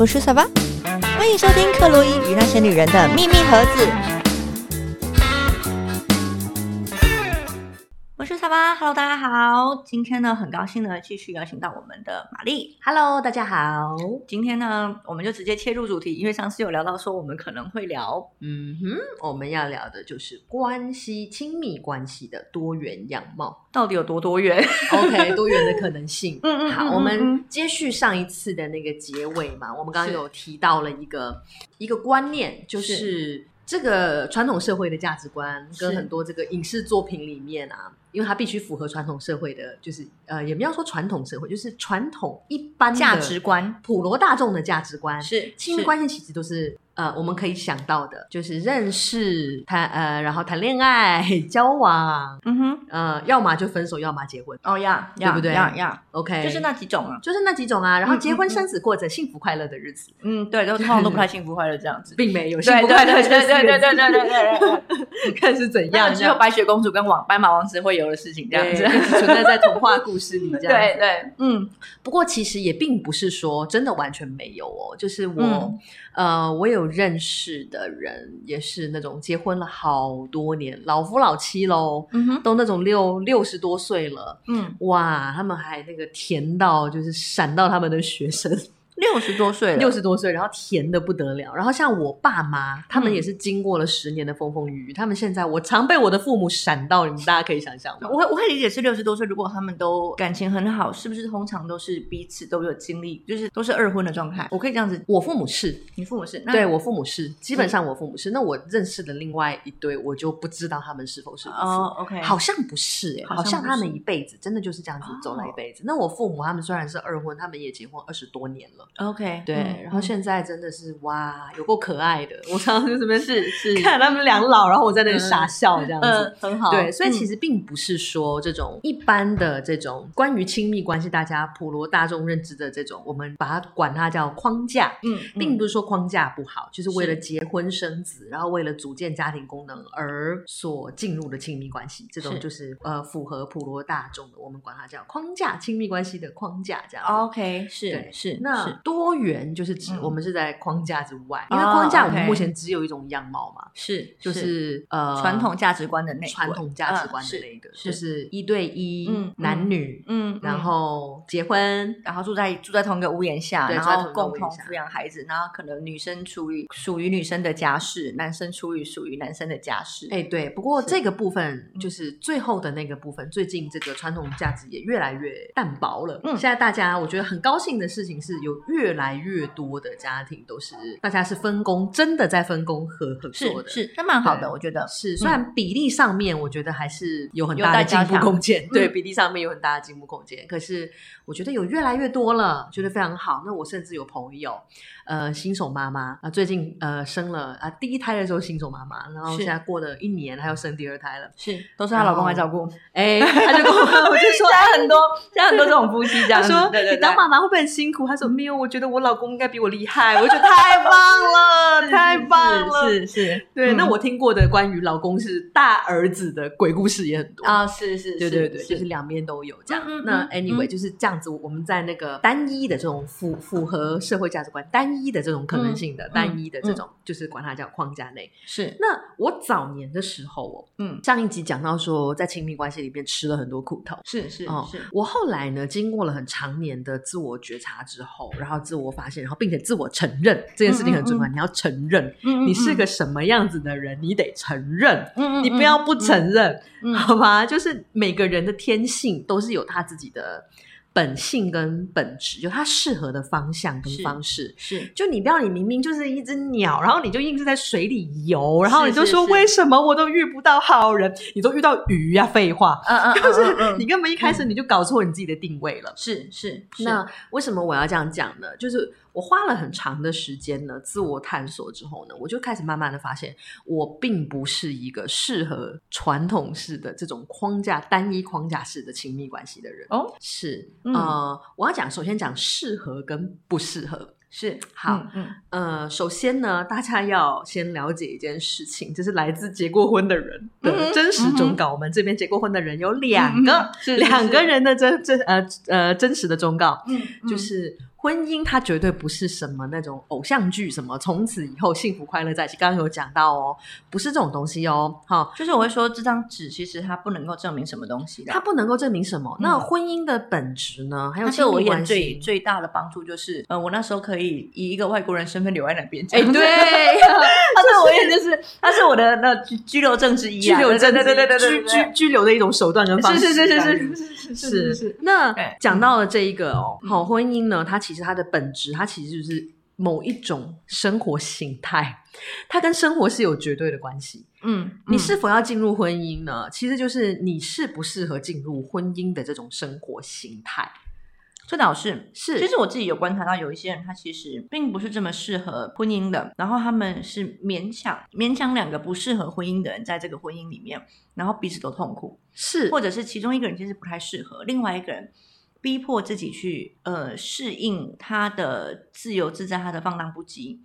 我是小巴，欢迎收听克洛伊与那些女人的秘密盒子。，Hello，大家好。今天呢，很高兴呢，继续邀请到我们的玛丽。Hello，大家好。今天呢，我们就直接切入主题，因为上次有聊到说我们可能会聊，嗯哼，我们要聊的就是关系、亲密关系的多元样貌。到底有多多元。OK，多元的可能性。嗯嗯好，嗯我们嗯接续上一次的那个结尾嘛，我们刚刚有提到了一个一个观念，就是这个传统社会的价值观跟很多这个影视作品里面啊，因为它必须符合传统社会的，就是呃，也不要说传统社会，就是传统一般价值观。普罗大众的价值观。是亲密关系其实都是呃，我们可以想到的，就是认识、谈呃，然后谈恋爱、交往，嗯哼，呃，要么就分手，要么结婚。哦呀，对不对呀呀，OK，就是那几种啊。就是那几种啊，然后嗯结婚生子，过着幸福快乐的日子，嗯，对，都通常都不太幸福快乐这样子。并没有幸 对对福快乐对对对对对对对对对，看是怎样，只有白雪公主跟王白马王子会有的事情这样子。存在在童话故事里这样子。对对，嗯，不过其实也并不是说真的完全没有哦，就是我、嗯呃，我有认识的人也是那种结婚了好多年，老夫老妻喽，嗯哼，都那种六六十多岁了，嗯，哇，他们还那个甜到就是闪到他们的学生，六十多岁了，六十多岁，然后甜的不得了。然后像我爸妈，他们嗯也是经过了十年的风风雨雨，他们现在我常被我的父母闪到，你们大家可以想象吗？我我可以理解是六十多岁，如果他们都感情很好，是不是通常都是彼此都有经历，就是都是二婚的状态？我可以这样子，我父母是，你父母是？那对我父母是，基本上我父母是。那我认识的另外一对，我就不知道他们是否是。哦，OK，好像不是哎、好像好像他们一辈子真的就是这样子走了一辈子。那我父母他们虽然是二婚，他们也结婚二十多年了，，OK，对。嗯然后现在真的是哇，有够可爱的。我常常就这边是是看他们两老，然后我在那里傻笑这样子。嗯很好，对，所以其实实并不是说这种一般的这种关于亲密关系，大家普罗大众认知的这种，我们把它管它叫框架，嗯，并不是说框架不好，就是为了结婚生子，然后为了组建家庭功能而所进入的亲密关系，这种就是呃符合普罗大众的，我们管它叫框架亲密关系的框架这样。OK 是对是那是多元就是指嗯。我们是在框架之外，因为哦框架我们目前只有一种样貌嘛，是就是呃传统价值观的那传统价值观的嗯那个，是就是。一对一嗯男女，嗯，然嗯后结婚，然后住在住在同一个屋檐下，然后共同抚养孩子，然后可能女生处于属于女生的家事，男生处于属于男生的家事。哎，对，不过这个部分就是最后的那个部分，最近这个传统价值也越来越淡薄了。嗯。现在大家我觉得很高兴的事情是，有越来越多的家庭都是大家是分工，真的在分工合合作的。是是，那蛮好的，我觉得是，虽然比例上面我觉得还是有很大的进步空间，对嗯比例上面有很大的进步空间。可是我觉得有越来越多了，觉得非常好。那我甚至有朋友，呃，新手妈妈啊，最近呃生了啊第一胎的时候新手妈妈，然后现在过了一年，她要生第二胎了。是都是她老公来照顾。哎，她就跟我，我就说 现。在很多现在很多这种夫妻这样 说：“对对对你当妈妈会不会很辛苦？”她说：“没有，我觉得我老公应该比我厉害。”我觉得太棒了，太棒了。是是是，对，嗯那我听过的关于老公是大儿子的鬼故事也很多啊，是是，对对对，就是两边都有这样。那嗯 anyway 嗯就是这样子，我们在那个单一的这种符符合社会价值观、单一的这种可能性的、嗯单一的这种，就是管它叫框架内。是，那我早年的时候哦，嗯，上一集讲到说，在亲密关系里面吃了很多苦头。是是哦是，，我后来呢，经过了很长年的自我觉察之后，然后自我发现，然后并且自我承认这件事情很重要，你要承认嗯你是个什么样子的人，你得承认，你不要不承认。嗯好吧？就是每个人的天性都是有他自己的本性跟本质，就它适合的方向跟方式。是就你不要，你明明就是一只鸟，然后你就硬是在水里游，然后你就说为什么我都遇不到好人，你都遇到鱼呀、废话，嗯嗯，就是你根本一开始你就搞错你自己的定位了。是是是那为什么我要这样讲呢？就是我花了很长的时间呢，自我探索之后呢，我就开始慢慢的发现，我并不是一个适合传统式的这种框架、单一框架式的亲密关系的人。哦，是，嗯呃，我要讲，首先讲适合跟不适合。是好，嗯呃，首先呢，大家要先了解一件事情，就是来自结过婚的人的嗯真实忠告。我们这边结过婚的人有两个，两个人的真真呃呃真实的忠告，嗯就是婚姻它绝对不是什么那种偶像剧，什么从此以后幸福快乐在一起。刚刚有讲到哦，不是这种东西哦。好，就是我会说，这张纸其实它不能够证明什么东西的。它不能够证明什么。那婚姻的本质呢？还有对我关最最大的帮助就是，呃，我那时候可以以一个外国人身份留在那边。哎，对 他对我也就是，他是我的那居留证之一，居留证，对对对对对，居居居留的一种手段跟方式。是是是是是是是。那讲到了这一个哦，好婚姻呢，它其实它的本质。它其实就是某一种生活形态，它跟生活是有绝对的关系。嗯，你是否要进入婚姻呢？其实就是你适不适合进入婚姻的这种生活形态。这倒是是，其实我自己有观察到，有一些人他其实并不是这么适合婚姻的，然后他们是勉强勉强两个不适合婚姻的人在这个婚姻里面，然后彼此都痛苦。是，或者是其中一个人其实不太适合，另外一个人。逼迫自己去呃适应他的自由自在，他的放荡不羁，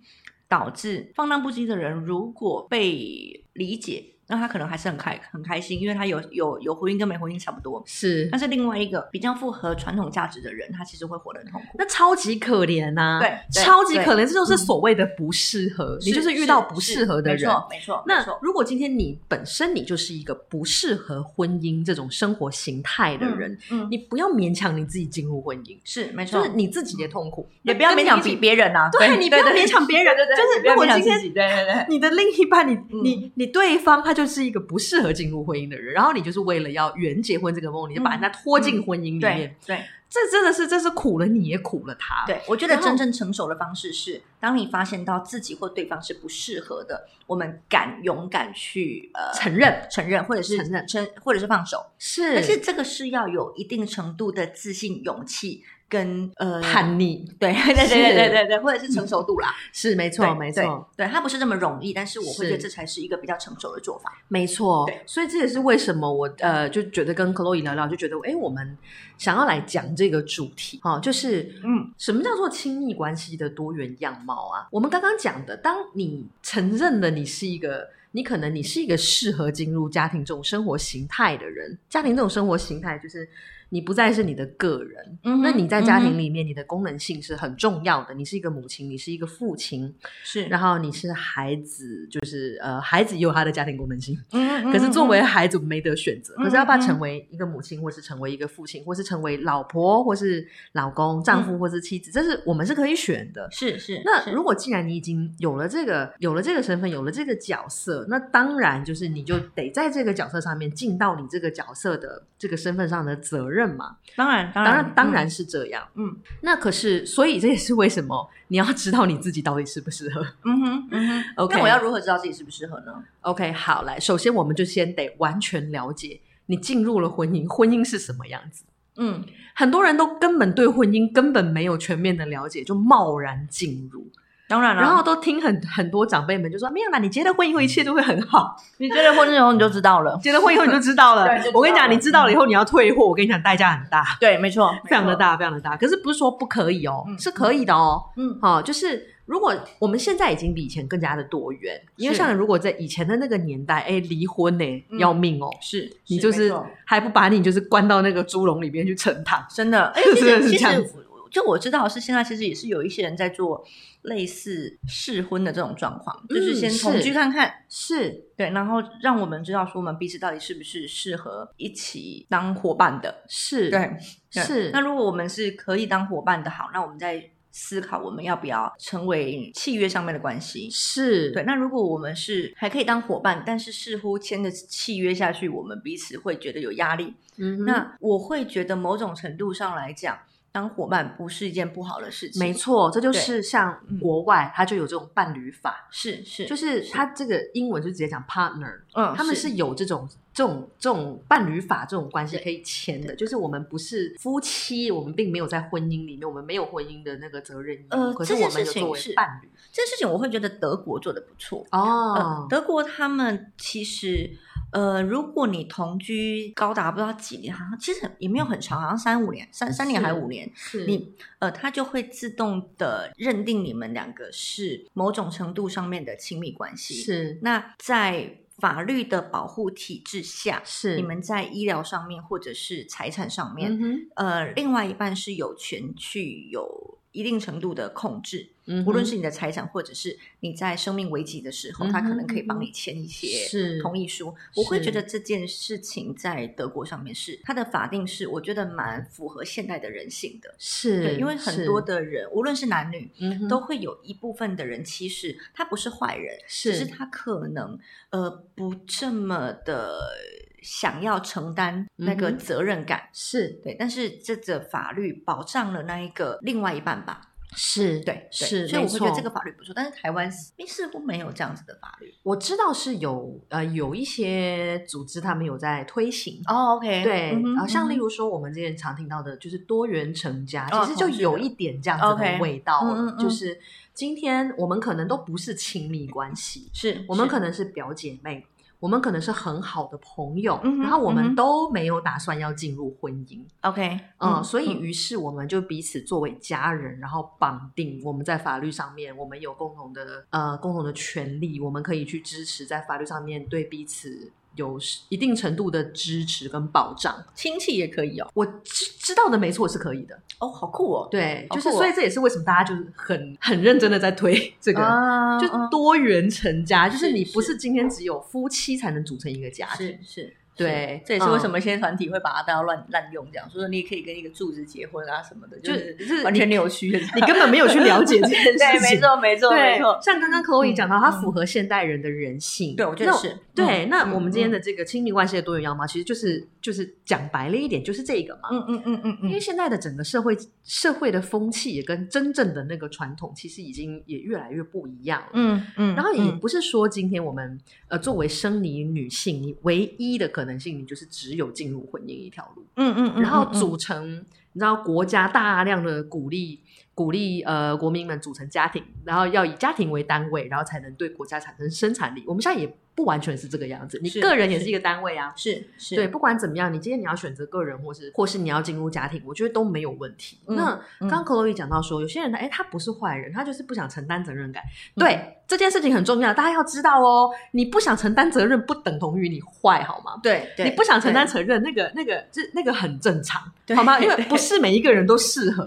导致放荡不羁的人如果被理解。那他可能还是很开很开心，因为他有有有婚姻跟没婚姻差不多。是，但是另外一个比较符合传统价值的人，他其实会活得很痛苦。那超级可怜呐，对，超级可怜，这就是所谓的不适合。你就是遇到不适合的人，没错，没错。那如果今天你本身你就是一个不适合婚姻这种生活形态的人，嗯，你不要勉强你自己进入婚姻，是没错，就是你自己的痛苦，也不要勉强比别人呐。对你不要勉强别人，对对，就是如果今天对对对，你的另一半，你你你对方他就是一个不适。合进入婚姻的人，然后你就是为了要圆结婚这个梦，你就把人家拖进婚姻里面。对，这真的是，这是苦了你也苦了他。对，我觉得真正成熟的方式是，当你发现到自己或对方是不适合的，我们敢勇敢去呃承认、承认，或者是承认、承或者是放手。是，但是这个是要有一定程度的自信、勇气。跟呃叛逆，对 对对对对对对，或者是成熟度啦，是没错没错，对它不是那么容易，但是我会觉得这才是一个比较成熟的做法，没错。所以这也是为什么我呃就觉得跟 Chloe 聊聊，就觉得哎，我们想要来讲这个主题啊，就是嗯，什么叫做亲密关系的多元样貌啊？我们刚刚讲的，当你承认了你是一个，你可能你是一个适合进入家庭这种生活形态的人，家庭这种生活形态就是。你不再是你的个人，那你在家庭里面，你的功能性是很重要的。你是一个母亲，你是一个父亲，是，然后你是孩子，就是呃，孩子也有他的家庭功能性。嗯可是作为孩子没得选择，可是要不要成为一个母亲，或是成为一个父亲，或是成为老婆，或是老公、丈夫，或是妻子，这是我们是可以选的。是是。那如果既然你已经有了这个，有了这个身份，有了这个角色，那当然就是你就得在这个角色上面尽到你这个角色的这个身份上的责任。认嘛？当然，当然，当然是这样。嗯，那可是，所以这也是为什么你要知道你自己到底适不适合。嗯哼，嗯哼。OK，那我要如何知道自己适不适合呢？OK，好，来，首先我们就先得完全了解你进入了婚姻，婚姻是什么样子。嗯，很多人都根本对婚姻根本没有全面的了解，就贸然进入。当然了，然后都听很很多长辈们就说没有啦，你结了婚以后一切都会很好。你结了婚之后你就知道了，结了婚以后你 就知道了。我跟你讲，你知道了以后你要退货，我跟你讲代价很大。对，没错，非常的大，非常的大。可是不是说不可以哦，是可以的哦。嗯，好，就是如果我们现在已经比以前更加的多元，因为像如果在以前的那个年代，哎，离婚呢要命哦，是你就是还不把你就是关到那个猪笼里面去盛汤，真的，哎，真的是这样子。就我知道是现在其实也是有一些人在做。类似试婚的这种状况，就是先同居看看，是对，然后让我们知道说我们彼此到底是不是适合一起当伙伴的，是对，是。那如果我们是可以当伙伴的，好，那我们再思考我们要不要成为契约上面的关系，是对。那如果我们是还可以当伙伴，但是似乎签的契约下去，我们彼此会觉得有压力，嗯，那我会觉得某种程度上来讲。当伙伴不是一件不好的事情，没错，这就是像国外，他就有这种伴侣法，是是，就是他这个英文就直接讲 partner，嗯，他们是有这种这种这种伴侣法这种关系可以签的，就是我们不是夫妻，我们并没有在婚姻里面，我们没有婚姻的那个责任，呃，可是我们有作为伴侣，这件事情我会觉得德国做的不错哦，德国他们其实。呃，如果你同居高达不知道几年，好像其实也没有很长，好像三五年，三三年还是五年，你呃，他就会自动的认定你们两个是某种程度上面的亲密关系。是，那在法律的保护体制下，是你们在医疗上面或者是财产上面，呃，另外一半是有权去有。一定程度的控制，无论是你的财产，或者是你在生命危急的时候，他可能可以帮你签一些同意书。我会觉得这件事情在德国上面是它的法定是，我觉得蛮符合现代的人性的。是对，因为很多的人，无论是男女，都会有一部分的人，其实他不是坏人，是只是他可能呃不这么的。想要承担那个责任感是对，但是这个法律保障了那一个另外一半吧？是对，是，所以我会觉得这个法律不错。但是台湾似乎没有这样子的法律。我知道是有呃有一些组织他们有在推行哦，OK，对，然后像例如说我们之前常听到的就是多元成家，其实就有一点这样子的味道，就是今天我们可能都不是亲密关系，是我们可能是表姐妹。我们可能是很好的朋友，然后我们都没有打算要进入婚姻。OK，嗯，所以于是我们就彼此作为家人，然后绑定。我们在法律上面，我们有共同的呃共同的权利，我们可以去支持在法律上面对彼此。有一定程度的支持跟保障，亲戚也可以哦。我知知道的没错，是可以的。哦，好酷哦。对，就是所以这也是为什么大家就是很很认真的在推 这个，就多元成家，就是你不是今天只有夫妻才能组成一个家庭，是。对，这也是为什么现在团体会把它当乱滥用，这样说说你也可以跟一个柱子结婚啊什么的，就是完全扭曲。你根本没有去了解这件 事情。对，没错，没错，没错。像刚刚 Chloe 讲到，它符合现代人的人性。对，我觉得是。对，那我们今天的这个亲密关系的多元样貌，其实就是就是讲白了一点，就是这个嘛。嗯嗯嗯嗯嗯。因为现在的整个社会社会的风气也跟真正的那个传统，其实已经也越来越不一样了。嗯嗯。然后也不是说今天我们呃作为生理女性，你唯一的可能性，你就是只。只有进入婚姻一条路，嗯嗯，然后组成，你知道国家大量的鼓励鼓励呃国民们组成家庭，然后要以家庭为单位，然后才能对国家产生生产力。我们现在也。不完全是这个样子，你个人也是一个单位啊，是是对，不管怎么样，你今天你要选择个人，或是或是你要进入家庭，我觉得都没有问题。那刚 Chloe 讲到说，有些人他哎，他不是坏人，他就是不想承担责任感。对这件事情很重要，大家要知道哦，你不想承担责任，不等同于你坏，好吗？对，你不想承担责任，那个那个这那个很正常，好吗？因为不是每一个人都适合，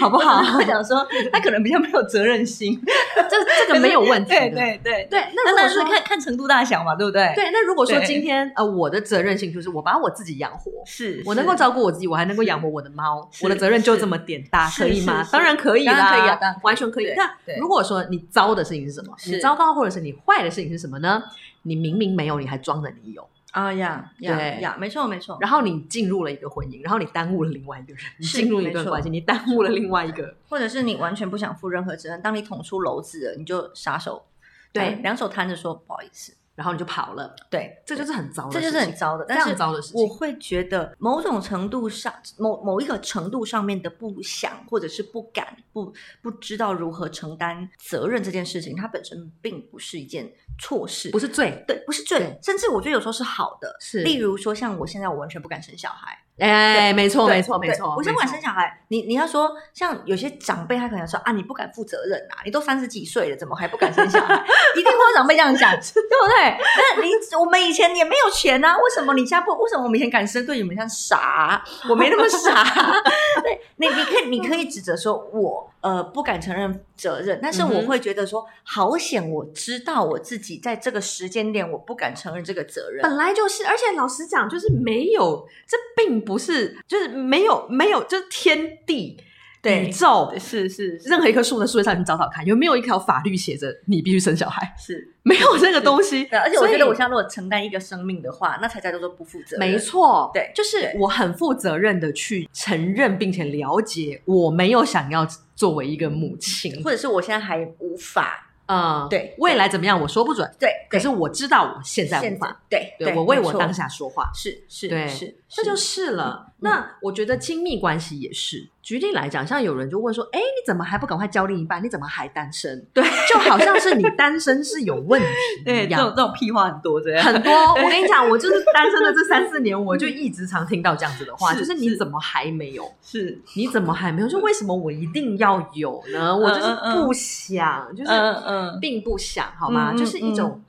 好不好？我想说，他可能比较没有责任心，这这个没有问题。对对对对，那但是看看程度大小嘛，对不对？对，那如果说今天呃，我的责任性就是我把我自己养活，是我能够照顾我自己，我还能够养活我的猫，我的责任就这么点大，可以吗？当然可以啦，可以啊，完全可以。那如果说你糟的事情是什么？你糟糕或者是你坏的事情是什么呢？你明明没有，你还装着你有啊呀，呀呀，没错没错。然后你进入了一个婚姻，然后你耽误了另外一个人，你进入一段关系，你耽误了另外一个，或者是你完全不想负任何责任。当你捅出篓子了，你就撒手，对，两手摊着说不好意思。然后你就跑了，对，这就是很糟，这就是很糟的，非常糟的事情。我会觉得某种程度上，某某一个程度上面的不想，或者是不敢，不不知道如何承担责任这件事情，它本身并不是一件错事，不是罪，对，不是罪，甚至我觉得有时候是好的。是，例如说，像我现在，我完全不敢生小孩。哎，没错，没错，没错。我先不管生小孩，你你要说，像有些长辈，他可能说啊，你不敢负责任啊，你都三十几岁了，怎么还不敢生小孩？一定会有长辈这样讲，对不对？那你我们以前也没有钱啊，为什么你家不？为什么我们以前敢生？对你们像傻，我没那么傻。对，你你可以你可以指责说我呃不敢承认责任，但是我会觉得说好险，我知道我自己在这个时间点我不敢承认这个责任，本来就是，而且老实讲，就是没有这并。不是，就是没有没有，就是天地宇宙是是任何一棵树的树叶上，你找找看，有没有一条法律写着你必须生小孩？是没有这个东西。而且我觉得，我现在如果承担一个生命的话，那才叫做不负责。没错，对，就是我很负责任的去承认并且了解，我没有想要作为一个母亲，或者是我现在还无法。嗯，对，未来怎么样我说不准。对，可是我知道我现在无法。对，对我为我当下说话。是是，对是，这就是了。那我觉得亲密关系也是。举例来讲，像有人就问说：“哎，你怎么还不赶快交另一半？你怎么还单身？”对，就好像是你单身是有问题 一样。这种这种屁话很多，这样很多。我跟你讲，我就是 单身的这三四年，我就一直常听到这样子的话，就是你怎么还没有？是，你怎么还没有？就为什么我一定要有呢？我就是不想，就是嗯，并不想，好吗？就是一种。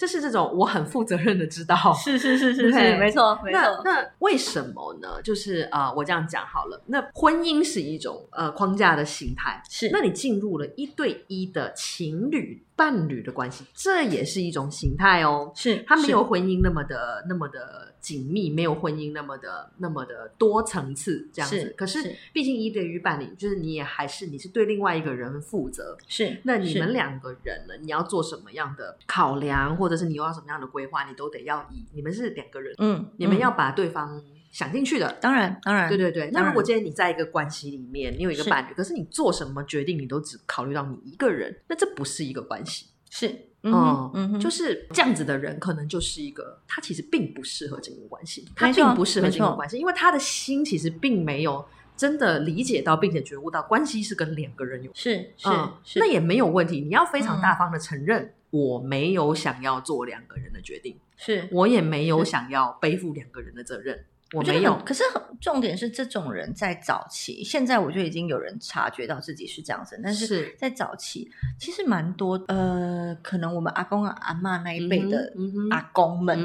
就是这种我很负责任的知道，是是是是是，没错没错。那为什么呢？就是呃，我这样讲好了。那婚姻是一种呃框架的形态，是。那你进入了一对一的情侣伴侣的关系，这也是一种形态哦。是，它没有婚姻那么的那么的紧密，没有婚姻那么的那么的多层次这样子。可是毕竟一对一伴侣，就是你也还是你是对另外一个人负责。是。那你们两个人呢？你要做什么样的考量，或者是你又要什么样的规划，你都得要以你们是两个人，嗯，你们要把对方想进去的。当然，当然，对对对。那如果今天你在一个关系里面，你有一个伴侣，可是你做什么决定，你都只考虑到你一个人，那这不是一个关系。是，嗯嗯，就是这样子的人，可能就是一个他其实并不适合进入关系，他并不适合进入关系，因为他的心其实并没有。真的理解到并且觉悟到，关系是跟两个人有是是，那也没有问题。你要非常大方的承认，我没有想要做两个人的决定，是我也没有想要背负两个人的责任。我没有，可是重点是这种人在早期，现在我就已经有人察觉到自己是这样子，但是在早期其实蛮多，呃，可能我们阿公阿妈那一辈的阿公们，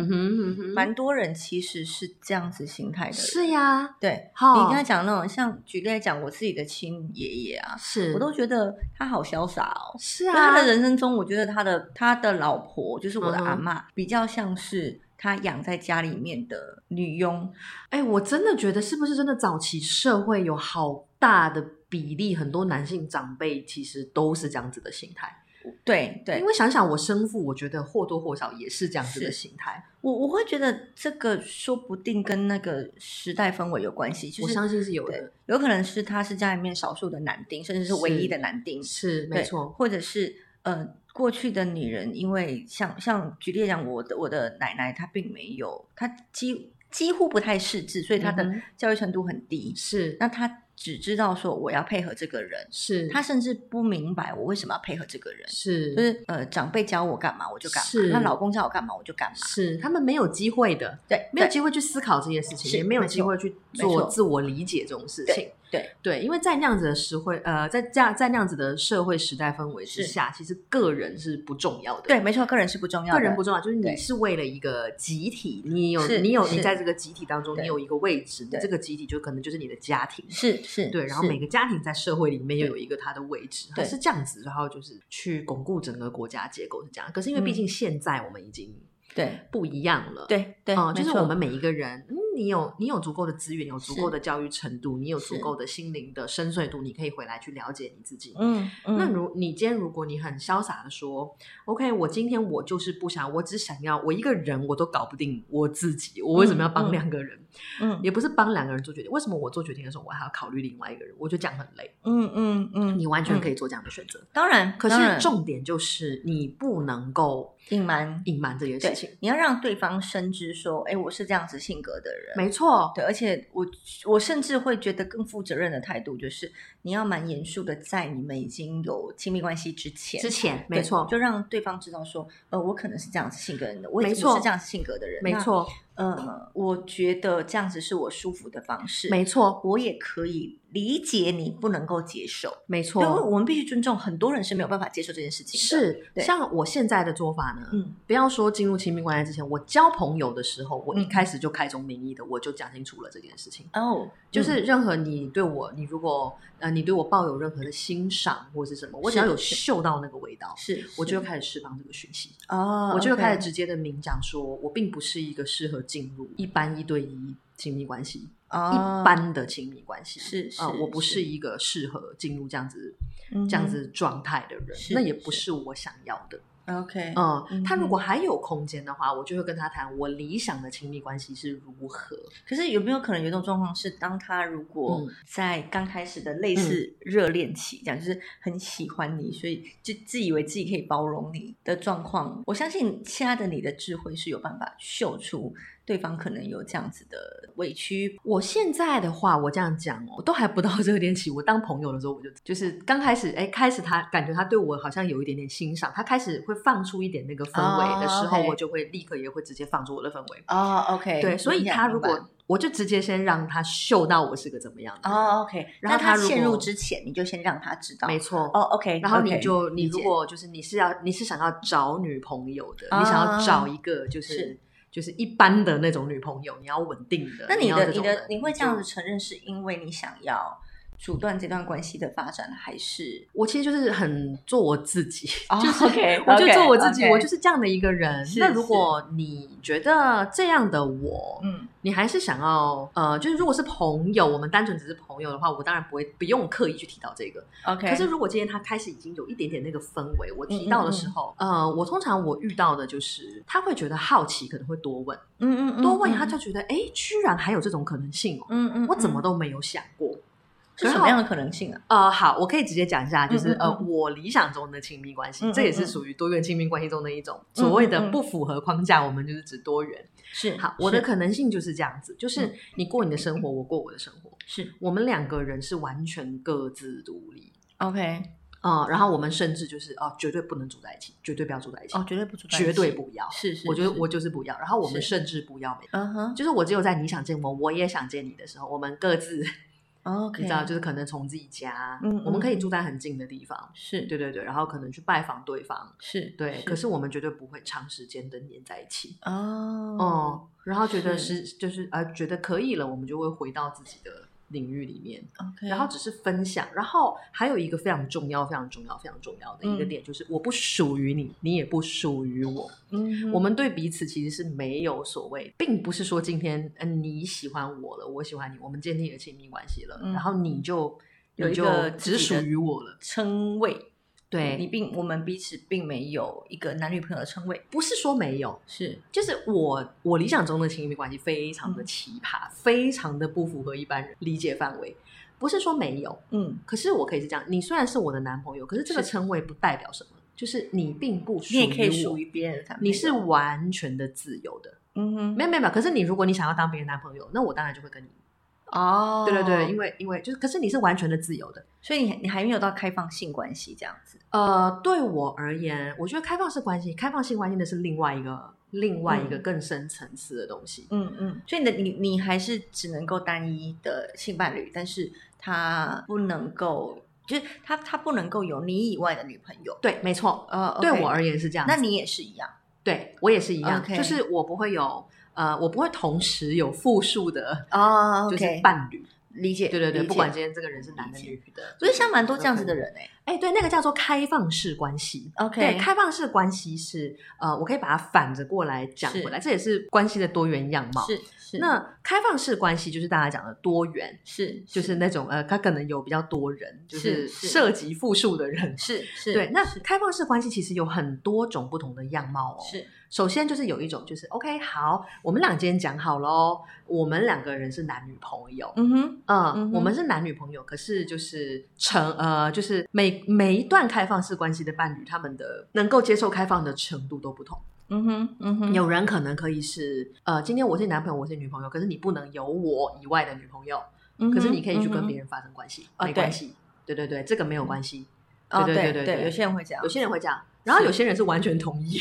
蛮多人其实是这样子心态的。是呀，对，你刚才讲那种，像举例来讲，我自己的亲爷爷啊，是我都觉得他好潇洒哦。是啊，他的人生中，我觉得他的他的老婆就是我的阿妈，比较像是。他养在家里面的女佣，哎，我真的觉得是不是真的早期社会有好大的比例，很多男性长辈其实都是这样子的心态。对对，因为想想我生父，我觉得或多或少也是这样子的心态。我我会觉得这个说不定跟那个时代氛围有关系。我相信是有的，有可能是他是家里面少数的男丁，甚至是唯一的男丁，是没错，或者是呃。过去的女人，因为像像举例讲，我的我的奶奶她并没有，她几几乎不太识字，所以她的教育程度很低。是，那她。只知道说我要配合这个人，是。他甚至不明白我为什么要配合这个人，是。就是呃长辈教我干嘛我就干嘛，那老公教我干嘛我就干嘛，是他们没有机会的，对，没有机会去思考这些事情，也没有机会去做自我理解这种事情，对。对，因为在那样子的社会，呃，在这样在那样子的社会时代氛围之下，其实个人是不重要的，对，没错，个人是不重要，个人不重要，就是你是为了一个集体，你有你有你在这个集体当中，你有一个位置，你这个集体就可能就是你的家庭，是是，对，然后每个。家庭在社会里面又有一个它的位置，是这样子，然后就是去巩固整个国家结构是这样。可是因为毕竟现在我们已经对不一样了，对对，就是我们每一个人。你有你有足够的资源，有足够的教育程度，你有足够的心灵的深邃度，你可以回来去了解你自己。嗯，那如你今天如果你很潇洒的说，OK，我今天我就是不想，我只想要我一个人我都搞不定我自己，我为什么要帮两个人？嗯，也不是帮两个人做决定，为什么我做决定的时候我还要考虑另外一个人？我觉得这样很累。嗯嗯嗯，你完全可以做这样的选择。当然，可是重点就是你不能够隐瞒隐瞒这件事情，你要让对方深知说，哎，我是这样子性格的人。没错，对，而且我我甚至会觉得更负责任的态度就是，你要蛮严肃的，在你们已经有亲密关系之前，之前没错，就让对方知道说，呃，我可能是这样子性格人的，我也是这样子性格的人，没错。呃，我觉得这样子是我舒服的方式。没错，我也可以理解你不能够接受。没错，因为我们必须尊重很多人是没有办法接受这件事情。是，像我现在的做法呢，嗯，不要说进入亲密关系之前，我交朋友的时候，我一开始就开宗明义的，我就讲清楚了这件事情。哦，就是任何你对我，你如果呃，你对我抱有任何的欣赏或者是什么，我只要有嗅到那个味道，是，我就开始释放这个讯息。哦，我就开始直接的明讲，说我并不是一个适合进入一般一对一亲密关系，一般的亲密关系。是啊，我不是一个适合进入这样子这样子状态的人，那也不是。我想要的。OK，嗯，他如果还有空间的话，我就会跟他谈我理想的亲密关系是如何。可是有没有可能有一种状况是，当他如果在刚开始的类似热恋期，这样就是很喜欢你，所以就自以为自己可以包容你的状况，我相信现在的你的智慧是有办法秀出。对方可能有这样子的委屈。我现在的话，我这样讲哦，都还不到热恋期。我当朋友的时候，我就就是刚开始，哎，开始他感觉他对我好像有一点点欣赏，他开始会放出一点那个氛围的时候，我就会立刻也会直接放出我的氛围。哦，OK，对，所以他如果我就直接先让他嗅到我是个怎么样的哦，OK。然后他陷入之前，你就先让他知道，没错哦，OK。然后你就你如果就是你是要你是想要找女朋友的，你想要找一个就是就是一般的那种女朋友，你要稳定的。那你的你的你会这样子承认，是因为你想要。阻断这段关系的发展，还是我其实就是很做我自己，就是 OK，我就做我自己，我就是这样的一个人。那如果你觉得这样的我，嗯，你还是想要呃，就是如果是朋友，我们单纯只是朋友的话，我当然不会不用刻意去提到这个 OK。可是如果今天他开始已经有一点点那个氛围，我提到的时候，呃，我通常我遇到的就是他会觉得好奇，可能会多问，嗯嗯，多问他就觉得哎，居然还有这种可能性哦，嗯嗯，我怎么都没有想过。是什么样的可能性啊？呃，好，我可以直接讲一下，就是呃，我理想中的亲密关系，这也是属于多元亲密关系中的一种。所谓的不符合框架，我们就是指多元。是好，我的可能性就是这样子，就是你过你的生活，我过我的生活，是我们两个人是完全各自独立。OK，嗯，然后我们甚至就是哦，绝对不能住在一起，绝对不要住在一起，哦，绝对不住在一起，绝对不要。是是，我觉得我就是不要。然后我们甚至不要，嗯哼，就是我只有在你想见我，我也想见你的时候，我们各自。你知道，就是可能从自己家，嗯，我们可以住在很近的地方，是。对对对，然后可能去拜访对方，是对，可是。我们绝对不会长时间的黏在一起。哦，哦，然后觉得是就是呃，觉得可以了，我们就会回到自己的。领域里面，然后只是分享，然后还有一个非常重要、非常重要、非常重要的一个点，就是我不属于你，你也不属于我。嗯，我们对彼此其实是没有所谓，并不是说今天嗯你喜欢我了，我喜欢你，我们建立了亲密关系了，然后你就有一个只属于我了。称谓。对你并我们彼此并没有一个男女朋友的称谓，不是说没有，是就是我我理想中的亲密关系非常的奇葩，非常的不符合一般人理解范围。不是说没有，嗯，可是我可以是这样，你虽然是我的男朋友，可是这个称谓不代表什么，就是你并不属于属于别人，你是完全的自由的，嗯哼，没有没有没有。可是你如果你想要当别人男朋友，那我当然就会跟你。哦，对对对，因为因为就是，可是你是完全的自由的，所以你你还没有到开放性关系这样子。呃，对我而言，我觉得开放式关系、开放性关系的是另外一个另外一个更深层次的东西。嗯嗯，所以你的你你还是只能够单一的性伴侣，但是他不能够，就是他他不能够有你以外的女朋友。对，没错。呃，对我而言是这样，那你也是一样，对我也是一样，就是我不会有。呃，我不会同时有复数的哦，就是伴侣。理解，对对对，不管今天这个人是男的女的，所以像蛮多这样子的人哎，哎，对，那个叫做开放式关系。OK，对，开放式关系是呃，我可以把它反着过来讲回来，这也是关系的多元样貌。是是，那开放式关系就是大家讲的多元，是就是那种呃，它可能有比较多人，就是涉及复数的人，是是。对，那开放式关系其实有很多种不同的样貌哦。是，首先就是有一种就是 OK，好，我们俩今天讲好喽，我们两个人是男女朋友。嗯哼，嗯，我们是。男女朋友，可是就是成呃，就是每每一段开放式关系的伴侣，他们的能够接受开放的程度都不同。嗯哼，嗯哼，有人可能可以是呃，今天我是男朋友，我是女朋友，可是你不能有我以外的女朋友，可是你可以去跟别人发生关系，没关系。对对对，这个没有关系。对对对对，有些人会这样，有些人会这样，然后有些人是完全同意。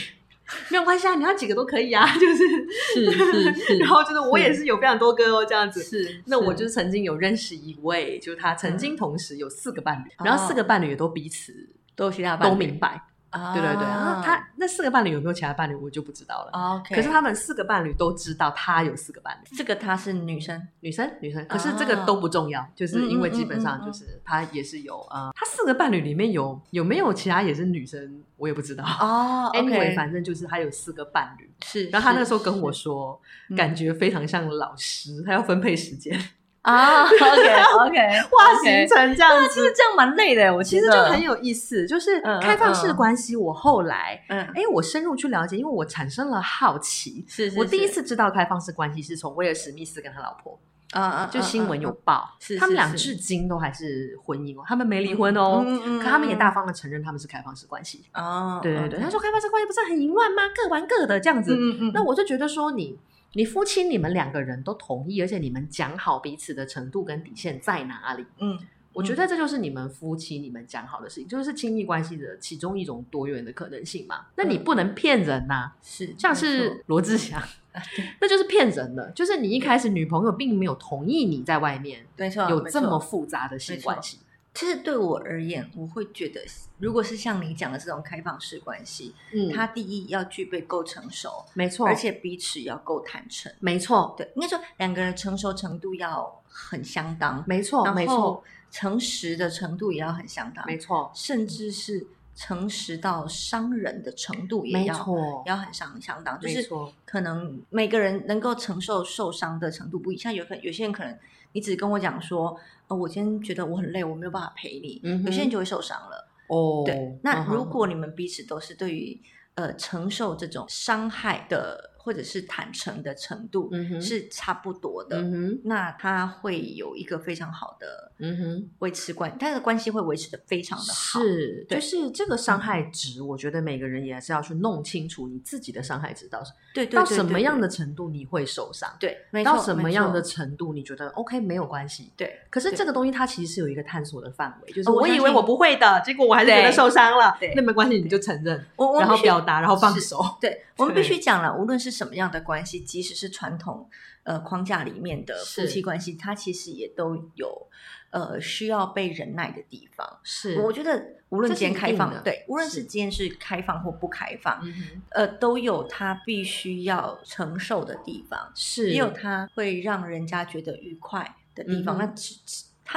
没有关系啊，你要几个都可以啊，就是是是是，然后就是我也是有非常多歌哦，这样子是。那我就是曾经有认识一位，就是他曾经同时有四个伴侣，然后四个伴侣也都彼此都其他都明白。对对对，然后他那四个伴侣有没有其他伴侣，我就不知道了。OK，可是他们四个伴侣都知道他有四个伴侣。这个他是女生，女生，女生。可是这个都不重要，就是因为基本上就是他也是有呃，他四个伴侣里面有有没有其他也是女生，我也不知道。哦，Anyway，反正就是他有四个伴侣。是，然后他那时候跟我说，感觉非常像老师，他要分配时间。啊，OK OK，画行程这样子，其实这样蛮累的。我其实就很有意思，就是开放式关系。我后来，嗯，哎，我深入去了解，因为我产生了好奇。是，我第一次知道开放式关系是从威尔史密斯跟他老婆，啊啊，就新闻有报，是他们俩至今都还是婚姻哦，他们没离婚哦，可他们也大方的承认他们是开放式关系。哦，对对对，他说开放式关系不是很淫乱吗？各玩各的这样子。嗯嗯，那我就觉得说你。你夫妻你们两个人都同意，而且你们讲好彼此的程度跟底线在哪里？嗯，我觉得这就是你们夫妻你们讲好的事情，就是亲密关系的其中一种多元的可能性嘛。那你不能骗人呐，是像是罗志祥，那就是骗人的，就是你一开始女朋友并没有同意你在外面有这么复杂的性关系。其实对我而言，我会觉得，如果是像你讲的这种开放式关系，嗯，它第一要具备够成熟，没错，而且彼此要够坦诚，没错，对，应该说两个人成熟程度要很相当，没错，没错，诚实的程度也要很相当，没错，甚至是诚实到伤人的程度也要要很相相当，就是可能每个人能够承受受伤的程度不一样，像有可有些人可能。你只跟我讲说，呃，我今天觉得我很累，我没有办法陪你。有些人就会受伤了。哦，对。那如果你们彼此都是对于呃承受这种伤害的。或者是坦诚的程度是差不多的，嗯那他会有一个非常好的维持关，他的关系会维持的非常的好。是，就是这个伤害值，我觉得每个人也是要去弄清楚你自己的伤害值到对到什么样的程度你会受伤，对，到什么样的程度你觉得 OK 没有关系，对。可是这个东西它其实是有一个探索的范围，就是我以为我不会的，结果我还是觉得受伤了，那没关系，你就承认，然后表达，然后放手。对，我们必须讲了，无论是什么样的关系。即使是传统呃框架里面的夫妻关系，它其实也都有呃需要被忍耐的地方。是，我觉得无论今天开放，对，无论是。今天是开放或不开放，呃，都有它必须要承受的地方，是，也有它会让人家觉得愉快的地方。那只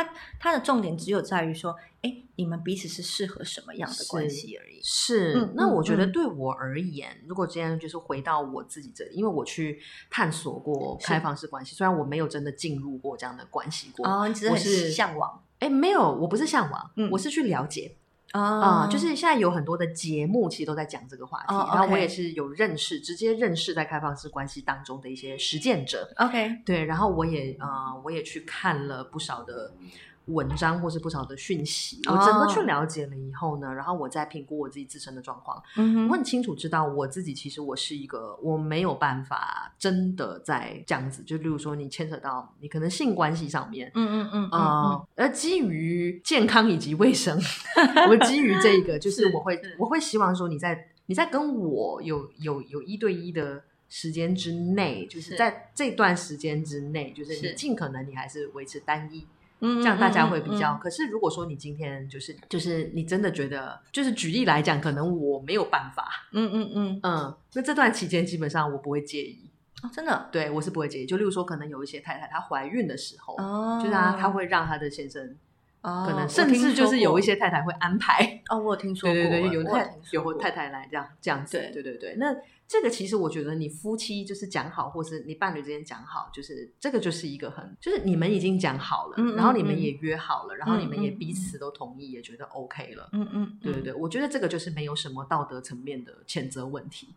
它它的重点只有在于说。哎，你们彼此是适合什么样的关系而已。是，那我觉得对我而言，如果今天就是回到我自己这里，因为我去探索过开放式关系，虽然我没有真的进入过这样的关系过，哦，你只是很向往。哎，没有，我不是向往，我是去了解啊。就是现在有很多的节目其实都在讲这个话题，然后我也是有认识，直接认识在开放式关系当中的一些实践者。OK，对，然后我也呃，我也去看了不少的。文章或是不少的讯息，我整个去了解了以后呢，然后我再评估我自己自身的状况。我很清楚知道我自己其实我是一个我没有办法真的在这样子，就例如说你牵扯到你可能性关系上面，嗯嗯嗯啊，而基于健康以及卫生，我基于这个就是我会我会希望说你在你在跟我有有有一对一的时间之内，就是在这段时间之内，就是你尽可能你还是维持单一。这样大家会比较。可是如果说你今天就是就是你真的觉得，就是举例来讲，可能我没有办法。嗯嗯嗯嗯。那这段期间基本上我不会介意。哦，真的？对我是不会介意。就例如说，可能有一些太太她怀孕的时候，就是她她会让她的先生，可能甚至就是有一些太太会安排。哦，我有听说过。对对对，有太有太太来这样这样子。对对对，那。这个其实我觉得，你夫妻就是讲好，或是你伴侣之间讲好，就是这个就是一个很，就是你们已经讲好了，然后你们也约好了，然后你们也彼此都同意，也觉得 OK 了。嗯嗯，对对对，我觉得这个就是没有什么道德层面的谴责问题。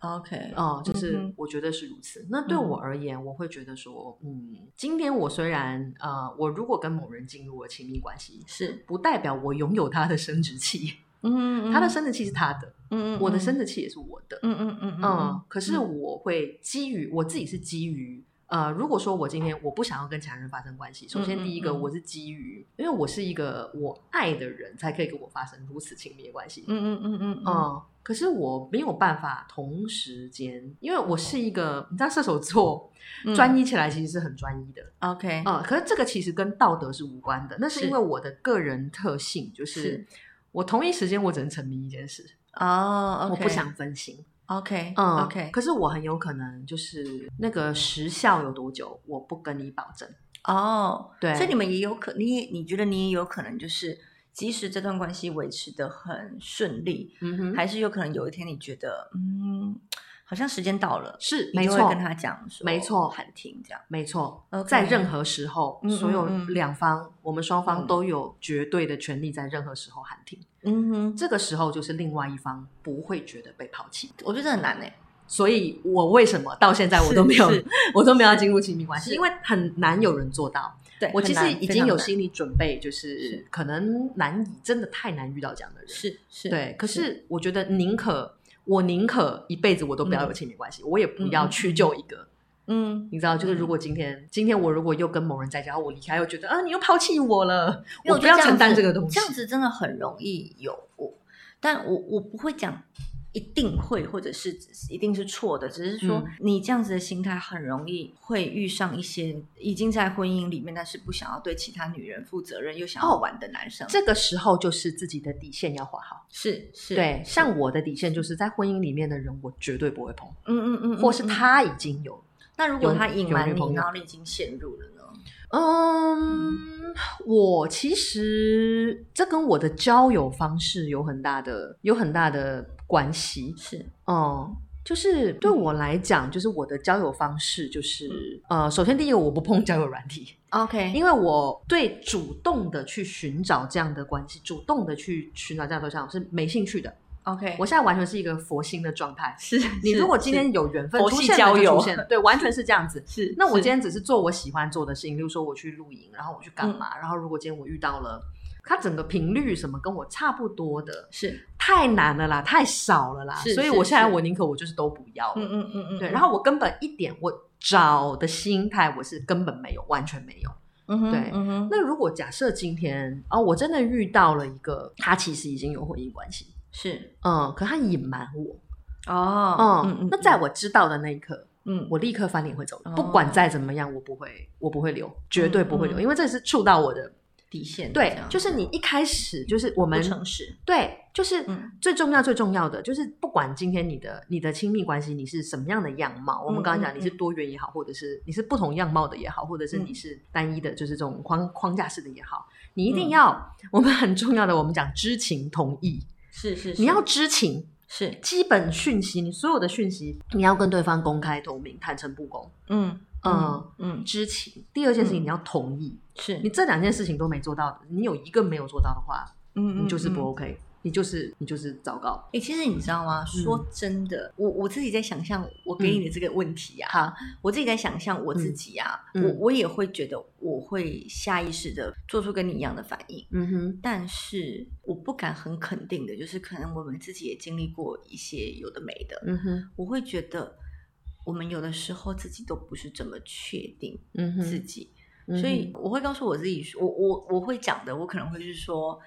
OK，哦，就是我觉得是如此。那对我而言，我会觉得说，嗯，今天我虽然呃，我如果跟某人进入了亲密关系，是不代表我拥有他的生殖器。嗯，他的生殖器是他的，嗯嗯，我的生殖器也是我的，嗯嗯嗯嗯。可是我会基于我自己是基于，呃，如果说我今天我不想要跟其他人发生关系，首先第一个我是基于，因为我是一个我爱的人才可以跟我发生如此亲密的关系，嗯嗯嗯嗯嗯。可是我没有办法同时间，因为我是一个，你知道射手座专一起来其实是很专一的，OK，啊，可是这个其实跟道德是无关的，那是因为我的个人特性就是。我同一时间我只能沉迷一件事哦，我不想分心。OK，嗯，OK。可是我很有可能就是那个时效有多久，我不跟你保证。哦，对，所以你们也有可，你你觉得你也有可能就是，即使这段关系维持的很顺利，嗯哼，还是有可能有一天你觉得，嗯。好像时间到了，是没错，跟他讲，没错，喊停这样，没错。在任何时候，所有两方，我们双方都有绝对的权利，在任何时候喊停。嗯哼，这个时候就是另外一方不会觉得被抛弃。我觉得很难诶，所以我为什么到现在我都没有，我都没有进入亲密关系，因为很难有人做到。对我其实已经有心理准备，就是可能难以，真的太难遇到这样的人。是是，对。可是我觉得宁可。我宁可一辈子我都不要有亲密关系，我也不要去救一个嗯，你知道，就是如果今天今天我如果又跟某人在家，我离开又觉得啊，你又抛弃我了，我不要承担这个东西，这样子真的很容易有我，但我我不会讲。一定会，或者是一定是错的，只是说你这样子的心态很容易会遇上一些已经在婚姻里面，但是不想要对其他女人负责任又想要玩的男生。这个时候就是自己的底线要画好。是是，对，像我的底线就是在婚姻里面的人，我绝对不会碰。嗯嗯嗯，或是他已经有，那如果他隐瞒你，然后你已经陷入了呢？嗯，我其实这跟我的交友方式有很大的有很大的关系。是，嗯，就是对我来讲，就是我的交友方式就是，呃，首先第一个，我不碰交友软体，OK，因为我对主动的去寻找这样的关系，主动的去寻找这样的对象是没兴趣的。OK，我现在完全是一个佛心的状态。是你如果今天有缘分，佛系交友，对，完全是这样子。是，那我今天只是做我喜欢做的事情，例如说我去露营，然后我去干嘛？然后如果今天我遇到了他整个频率什么跟我差不多的，是太难了啦，太少了啦。所以我现在我宁可我就是都不要。嗯嗯嗯嗯。对，然后我根本一点我找的心态我是根本没有，完全没有。嗯哼。对。嗯哼。那如果假设今天哦，我真的遇到了一个他其实已经有婚姻关系。是，嗯，可他隐瞒我，哦，嗯嗯，那在我知道的那一刻，嗯，我立刻翻脸会走，不管再怎么样，我不会，我不会留，绝对不会留，因为这是触到我的底线。对，就是你一开始就是我们诚实，对，就是最重要最重要的，就是不管今天你的你的亲密关系你是什么样的样貌，我们刚刚讲你是多元也好，或者是你是不同样貌的也好，或者是你是单一的，就是这种框框架式的也好，你一定要我们很重要的，我们讲知情同意。是是，你要知情，是基本讯息，你所有的讯息，你要跟对方公开透明、坦诚不公。嗯嗯嗯，知情。第二件事情，你要同意，是你这两件事情都没做到的，你有一个没有做到的话，嗯，你就是不 OK。你就是你就是糟糕。哎，其实你知道吗？说真的，我我自己在想象我给你的这个问题啊，哈，我自己在想象我自己啊，我我也会觉得我会下意识的做出跟你一样的反应。嗯哼，但是我不敢很肯定的，就是可能我们自己也经历过一些有的没的。嗯哼，我会觉得我们有的时候自己都不是这么确定自己，所以我会告诉我自己，我我我会讲的，我可能会是说。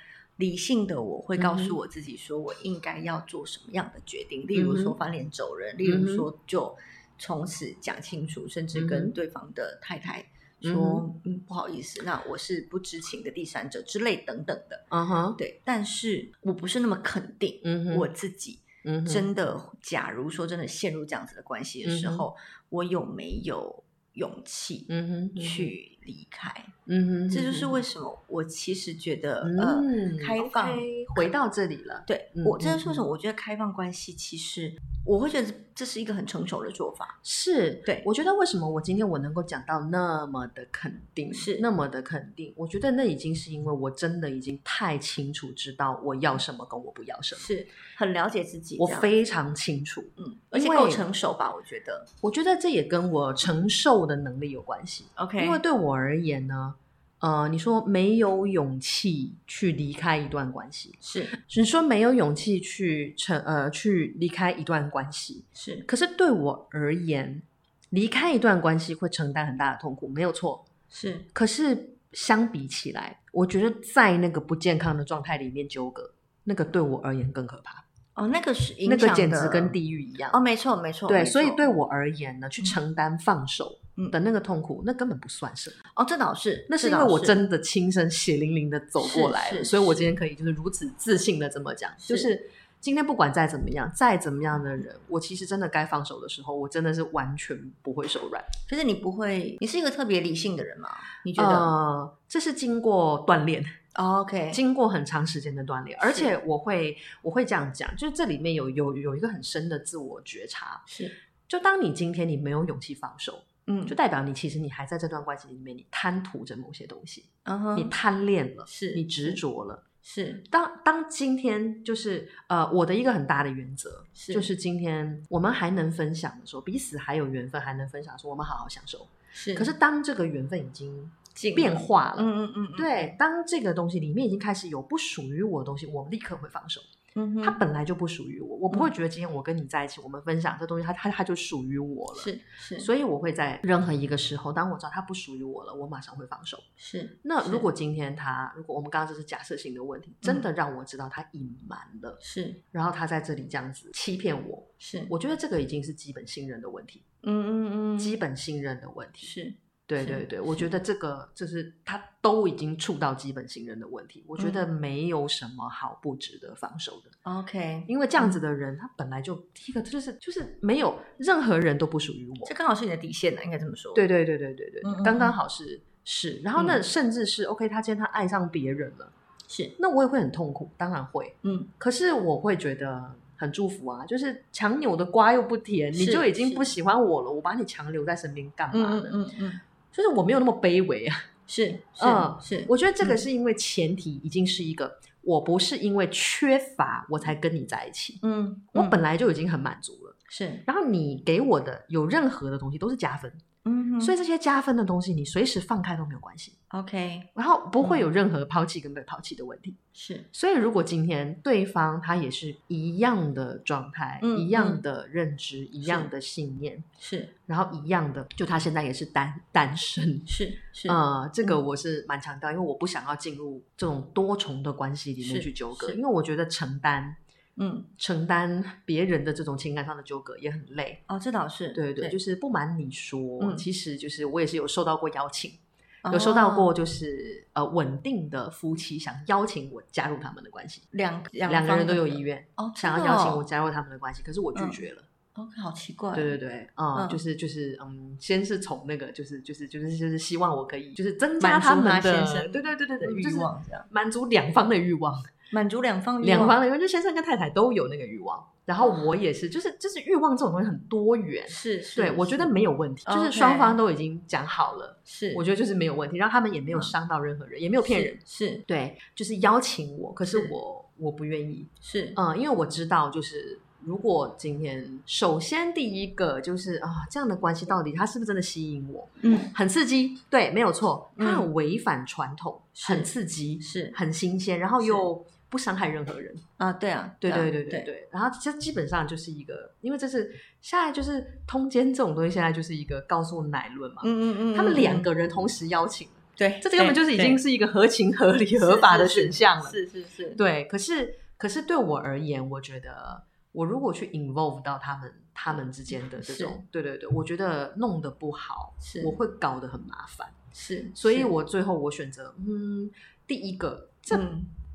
理性的我会告诉我自己说，我应该要做什么样的决定，例如说翻脸走人，例如说就从此讲清楚，甚至跟对方的太太说，嗯，不好意思，那我是不知情的第三者之类等等的。嗯哼，对，但是我不是那么肯定我自己，真的，假如说真的陷入这样子的关系的时候，我有没有勇气，嗯哼，去。离开，嗯哼，这就是为什么我其实觉得，呃，开放回到这里了。对我，这是为什么？我觉得开放关系其实。我会觉得这是一个很成熟的做法，是对。我觉得为什么我今天我能够讲到那么的肯定，是那么的肯定？我觉得那已经是因为我真的已经太清楚知道我要什么跟我不要什么，是很了解自己，我非常清楚，嗯，而且够成熟吧？我觉得，我觉得这也跟我承受的能力有关系。OK，因为对我而言呢。呃，你说没有勇气去离开一段关系，是你说没有勇气去成呃去离开一段关系，是。可是对我而言，离开一段关系会承担很大的痛苦，没有错，是。可是相比起来，我觉得在那个不健康的状态里面纠葛，那个对我而言更可怕。哦，那个是那个简直跟地狱一样。哦，没错没错。对，所以对我而言呢，去承担放手。的那个痛苦，那根本不算什么哦。这倒是，那是因为我真的亲身血淋淋的走过来了，所以我今天可以就是如此自信的这么讲，就是今天不管再怎么样，再怎么样的人，我其实真的该放手的时候，我真的是完全不会手软。可是你不会，你是一个特别理性的人吗？你觉得？呃，这是经过锻炼，OK，经过很长时间的锻炼，而且我会我会这样讲，就是这里面有有有一个很深的自我觉察，是，就当你今天你没有勇气放手。嗯，就代表你其实你还在这段关系里面，你贪图着某些东西，嗯哼，你贪恋了，是你执着了，是。当当今天就是呃，我的一个很大的原则，是就是今天我们还能分享的时候，彼此还有缘分，还能分享的时候我们好好享受。是。可是当这个缘分已经变化了，嗯嗯嗯，对，当这个东西里面已经开始有不属于我的东西，我立刻会放手。嗯，它本来就不属于我，我不会觉得今天我跟你在一起，我们分享这东西，它它它就属于我了。是是，所以我会在任何一个时候，当我知道它不属于我了，我马上会放手。是。那如果今天他，如果我们刚刚这是假设性的问题，真的让我知道他隐瞒了，是，然后他在这里这样子欺骗我，是，我觉得这个已经是基本信任的问题。嗯嗯嗯，基本信任的问题是。对对对，我觉得这个就是他都已经触到基本信任的问题，我觉得没有什么好不值得放手的。OK，因为这样子的人，他本来就第一个就是就是没有任何人都不属于我，这刚好是你的底线呢，应该这么说。对对对对对对，刚刚好是是，然后那，甚至是 OK，他今天他爱上别人了，是，那我也会很痛苦，当然会，嗯，可是我会觉得很祝福啊，就是强扭的瓜又不甜，你就已经不喜欢我了，我把你强留在身边干嘛呢？嗯嗯。就是我没有那么卑微啊，是，嗯，是，我觉得这个是因为前提已经是一个，我不是因为缺乏我才跟你在一起，嗯，我本来就已经很满足了，是，然后你给我的有任何的东西都是加分。嗯，所以这些加分的东西，你随时放开都没有关系。OK，然后不会有任何抛弃跟被抛弃的问题。是，所以如果今天对方他也是一样的状态，一样的认知，一样的信念，是，然后一样的，就他现在也是单单身，是是。呃，这个我是蛮强调，因为我不想要进入这种多重的关系里面去纠葛，因为我觉得承担。嗯，承担别人的这种情感上的纠葛也很累。哦，这倒是对对，就是不瞒你说，其实就是我也是有收到过邀请，有收到过就是呃稳定的夫妻想邀请我加入他们的关系，两两个人都有意愿哦，想要邀请我加入他们的关系，可是我拒绝了。OK，好奇怪。对对对，嗯，就是就是嗯，先是从那个就是就是就是就是希望我可以就是增加他们的对对对对对欲望，这样。满足两方的欲望。满足两方两方的，因为就先生跟太太都有那个欲望，然后我也是，就是就是欲望这种东西很多元，是，对我觉得没有问题，就是双方都已经讲好了，是，我觉得就是没有问题，然后他们也没有伤到任何人，也没有骗人，是对，就是邀请我，可是我我不愿意，是，嗯，因为我知道，就是如果今天首先第一个就是啊，这样的关系到底他是不是真的吸引我？嗯，很刺激，对，没有错，他很违反传统，很刺激，是。很新鲜，然后又。不伤害任何人啊！对啊，对对对对对。然后这基本上就是一个，因为这是现在就是通奸这种东西，现在就是一个告诉乃论嘛。嗯嗯嗯。他们两个人同时邀请，对，这根本就是已经是一个合情合理合法的选项了。是是是。对，可是可是对我而言，我觉得我如果去 involve 到他们他们之间的这种，对对对，我觉得弄得不好，是我会搞得很麻烦。是，所以我最后我选择，嗯，第一个这。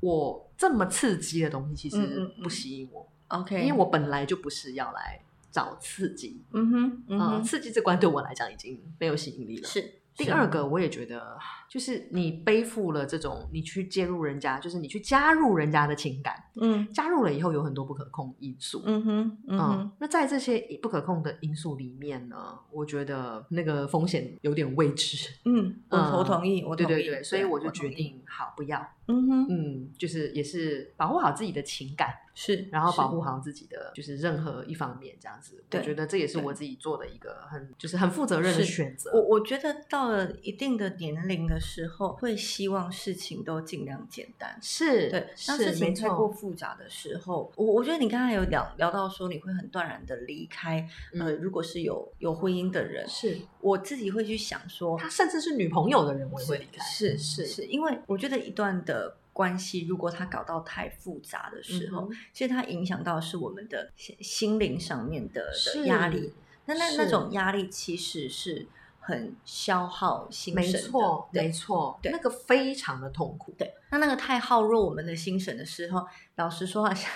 我这么刺激的东西其实不吸引我，OK，因为我本来就不是要来找刺激，嗯哼，嗯，刺激这关对我来讲已经没有吸引力了。是第二个，我也觉得。就是你背负了这种，你去介入人家，就是你去加入人家的情感，嗯，加入了以后有很多不可控因素，嗯哼，嗯，那在这些不可控的因素里面呢，我觉得那个风险有点未知，嗯，我我同意，我对对对，所以我就决定好不要，嗯哼，嗯，就是也是保护好自己的情感，是，然后保护好自己的就是任何一方面这样子，我觉得这也是我自己做的一个很就是很负责任的选择。我我觉得到了一定的年龄的。时候会希望事情都尽量简单，是对。当事情太过复杂的时候，我我觉得你刚才有聊聊到说你会很断然的离开。呃，如果是有有婚姻的人，是我自己会去想说，他甚至是女朋友的人，我也会离开。是是是，因为我觉得一段的关系，如果他搞到太复杂的时候，其实它影响到是我们的心灵上面的的压力。那那那种压力其实是。很消耗心神，没错，没错，对，那个非常的痛苦，对。那那个太耗弱我们的心神的时候，老实说啊，现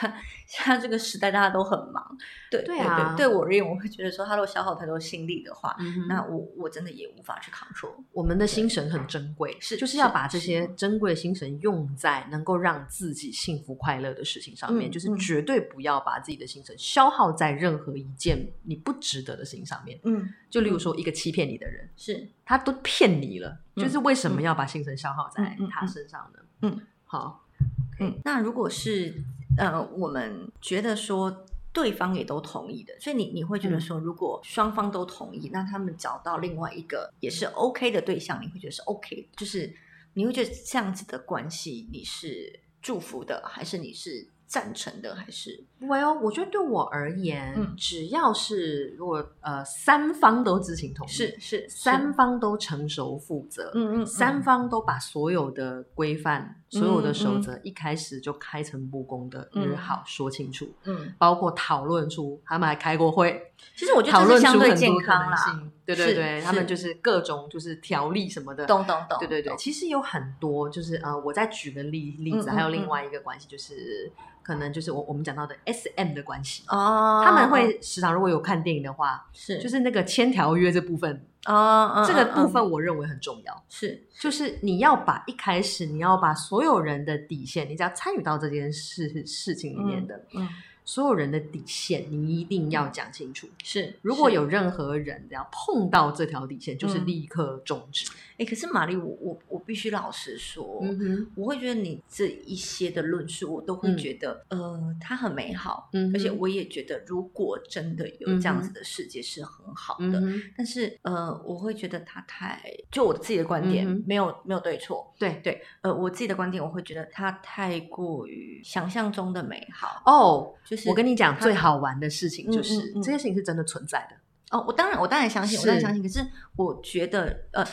现在这个时代大家都很忙，对对对，对我而言，我会觉得说，他都消耗太多心力的话，那我我真的也无法去 control。我们的心神很珍贵，是就是要把这些。珍贵的心神用在能够让自己幸福快乐的事情上面，就是绝对不要把自己的心神消耗在任何一件你不值得的事情上面。嗯，就例如说一个欺骗你的人，是他都骗你了，就是为什么要把心神消耗在他身上呢？嗯，好，嗯，那如果是呃，我们觉得说对方也都同意的，所以你你会觉得说，如果双方都同意，那他们找到另外一个也是 OK 的对象，你会觉得是 OK，就是你会觉得这样子的关系你是祝福的，还是你是？赞成的，还是？没有，我觉得对我而言，只要是如果呃三方都知情同意，是是三方都成熟负责，嗯嗯，三方都把所有的规范、所有的守则一开始就开诚布公的约好说清楚，嗯，包括讨论出他们还开过会，其实我觉得讨论出很多可能性，对对对，他们就是各种就是条例什么的，懂懂懂，对对对，其实有很多就是呃，我再举个例例子，还有另外一个关系就是。可能就是我我们讲到的 S M 的关系哦，他们会时常如果有看电影的话，是。就是那个签条约这部分哦，这个部分我认为很重要，是就是你要把一开始你要把所有人的底线，你只要参与到这件事事情里面的，嗯。所有人的底线，你一定要讲清楚。是，如果有任何人要碰到这条底线，就是立刻终止。哎，可是玛丽，我我我必须老实说，我会觉得你这一些的论述，我都会觉得，呃，它很美好，而且我也觉得，如果真的有这样子的世界是很好的。但是，呃，我会觉得它太，就我自己的观点，没有没有对错。对对，呃，我自己的观点，我会觉得它太过于想象中的美好。哦。就是我跟你讲，最好玩的事情就是这些事情是真的存在的哦。我当然，我当然相信，我当然相信。可是我觉得，呃，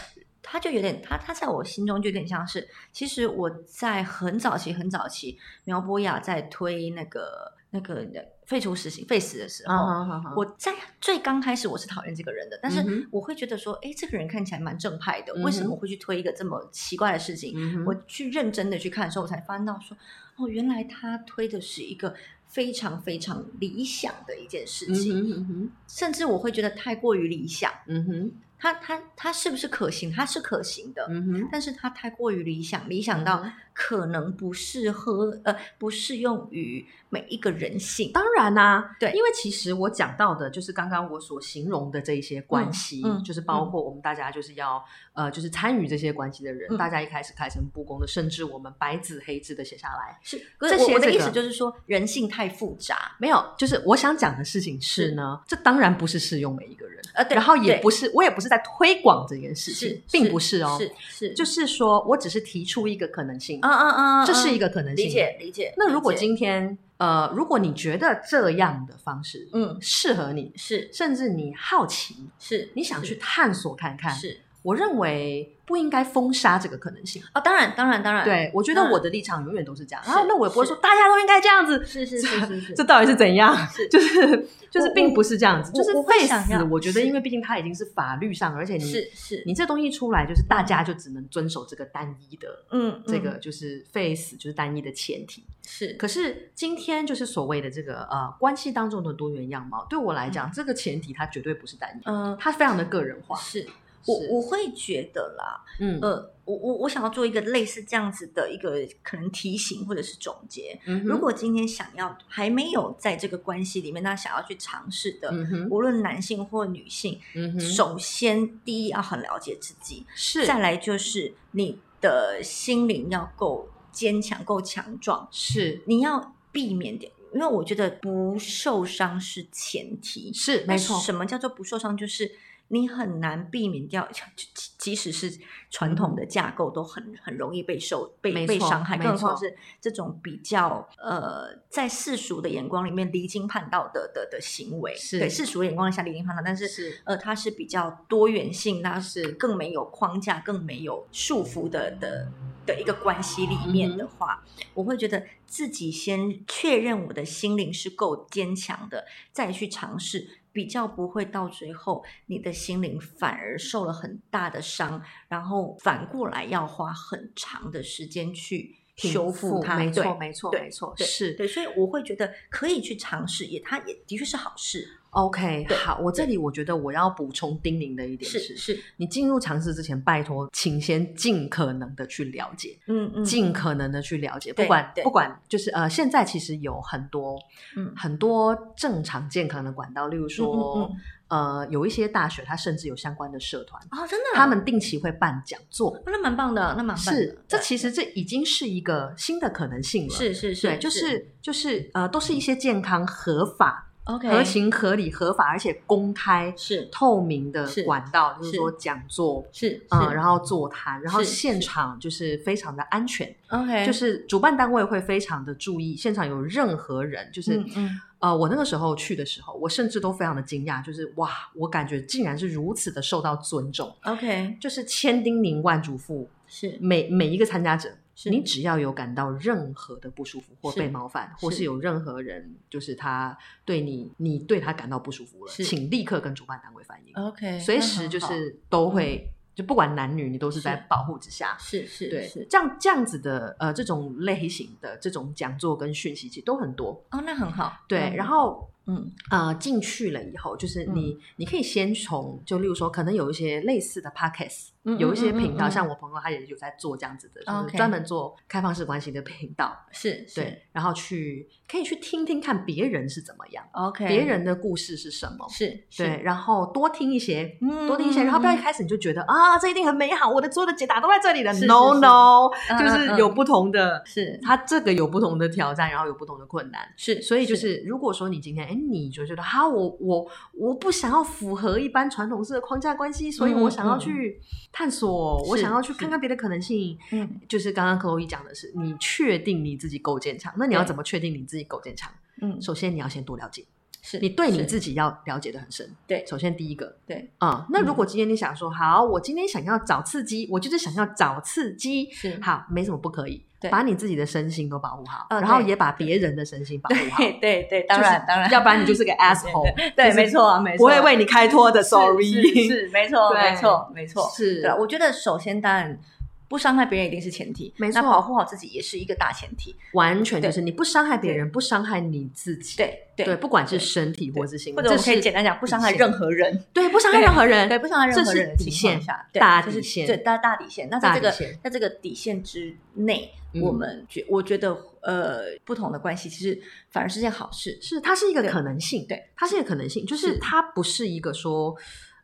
他就有点，他他在我心中就有点像是，其实我在很早期、很早期，苗博雅在推那个那个废除死刑、废死的时候，我在最刚开始我是讨厌这个人的，但是我会觉得说，哎，这个人看起来蛮正派的，为什么会去推一个这么奇怪的事情？我去认真的去看的时候，我才发现到说，哦，原来他推的是一个。非常非常理想的一件事情，甚至我会觉得太过于理想。嗯哼，它它它是不是可行？它是可行的，嗯哼，但是它太过于理想，理想到可能不适合呃，不适用于每一个人性。当然啦，对，因为其实我讲到的就是刚刚我所形容的这一些关系，就是包括我们大家就是要。呃，就是参与这些关系的人，大家一开始开诚布公的，甚至我们白纸黑字的写下来。是，这些我的意思就是说，人性太复杂。没有，就是我想讲的事情是呢，这当然不是适用每一个人。呃，对然后也不是，我也不是在推广这件事情，并不是哦，是是，就是说我只是提出一个可能性。嗯嗯嗯，这是一个可能性，理解理解。那如果今天呃，如果你觉得这样的方式嗯。适合你，是，甚至你好奇，是，你想去探索看看，是。我认为不应该封杀这个可能性啊！当然，当然，当然，对我觉得我的立场永远都是这样。然后，那我也不会说大家都应该这样子。是是是是，这到底是怎样？就是就是，并不是这样子。就是废死，我觉得，因为毕竟它已经是法律上，而且你是是，你这东西出来，就是大家就只能遵守这个单一的，嗯，这个就是废死就是单一的前提。是，可是今天就是所谓的这个呃关系当中的多元样貌，对我来讲，这个前提它绝对不是单一，嗯，它非常的个人化。是。我我会觉得啦，嗯呃，我我我想要做一个类似这样子的一个可能提醒或者是总结。如果今天想要还没有在这个关系里面，那想要去尝试的，无论男性或女性，嗯首先第一要很了解自己，是再来就是你的心灵要够坚强、够强壮，是你要避免点，因为我觉得不受伤是前提，是没错。什么叫做不受伤？就是。你很难避免掉，即使是传统的架构，都很很容易被受被被伤害，更何况是这种比较呃，在世俗的眼光里面离经叛道的的的行为，对世俗的眼光下离经叛道，但是呃，它是比较多元性，它是。更没有框架、更没有束缚的的的一个关系里面的话，我会觉得自己先确认我的心灵是够坚强的，再去尝试。比较不会到最后，你的心灵反而受了很大的伤，然后反过来要花很长的时间去修复它。没错，没错，没错，是对，所以我会觉得可以去尝试，也它也的确是好事。OK，好，我这里我觉得我要补充叮咛的一点是：是你进入尝试之前，拜托，请先尽可能的去了解，嗯嗯，尽可能的去了解，不管不管，就是呃，现在其实有很多，嗯，很多正常健康的管道，例如说，呃，有一些大学它甚至有相关的社团哦，真的，他们定期会办讲座，那蛮棒的，那蛮棒是，这其实这已经是一个新的可能性了，是是是，对，就是。就是呃，都是一些健康合法。，OK，合情合理、合法而且公开、是透明的管道，就是说讲座是嗯，然后座谈，然后现场就是非常的安全，OK，就是主办单位会非常的注意现场有任何人，就是呃，我那个时候去的时候，我甚至都非常的惊讶，就是哇，我感觉竟然是如此的受到尊重，OK，就是千叮咛万嘱咐，是。每每一个参加者。你只要有感到任何的不舒服或被冒犯，或是有任何人就是他对你，你对他感到不舒服了，请立刻跟主办单位反映。OK，随时就是都会，就不管男女，你都是在保护之下。是是，对，这样这样子的呃，这种类型的这种讲座跟讯息其实都很多。哦，那很好。对，然后。嗯啊，进去了以后，就是你，你可以先从，就例如说，可能有一些类似的有一些频道，像我朋友他也有在做这样子的，就是专门做开放式关系的频道，是对，然后去可以去听听看别人是怎么样，OK，别人的故事是什么，是对，然后多听一些，多听一些，然后不要一开始你就觉得啊，这一定很美好，我的所有的解答都在这里了，No No，就是有不同的，是。他这个有不同的挑战，然后有不同的困难，是，所以就是。如果说你今天，哎，你就觉得哈，我我我不想要符合一般传统式的框架关系，所以我想要去探索，我想要去看看别的可能性。嗯，就是刚刚克洛伊讲的是，你确定你自己够坚强，那你要怎么确定你自己够坚强？嗯，首先你要先多了解。是你对你自己要了解的很深，对。首先第一个，对，啊，那如果今天你想说，好，我今天想要找刺激，我就是想要找刺激，是好，没什么不可以，对，把你自己的身心都保护好，然后也把别人的身心保护好，对对，当然当然，要不然你就是个 asshole，对，没错没错，不会为你开脱的，sorry，是没错 没错没错，是，对，我觉得首先当然。不伤害别人一定是前提，没错，保护好自己也是一个大前提。完全就是你不伤害别人，不伤害你自己。对对，不管是身体或是心，或者我可以简单讲，不伤害任何人。对，不伤害任何人，对，不伤害任何人的情况下，大底线，对，大大底线。那在这个在这个底线之内，我们觉我觉得，呃，不同的关系其实反而是件好事，是它是一个可能性，对，它是一个可能性，就是它不是一个说。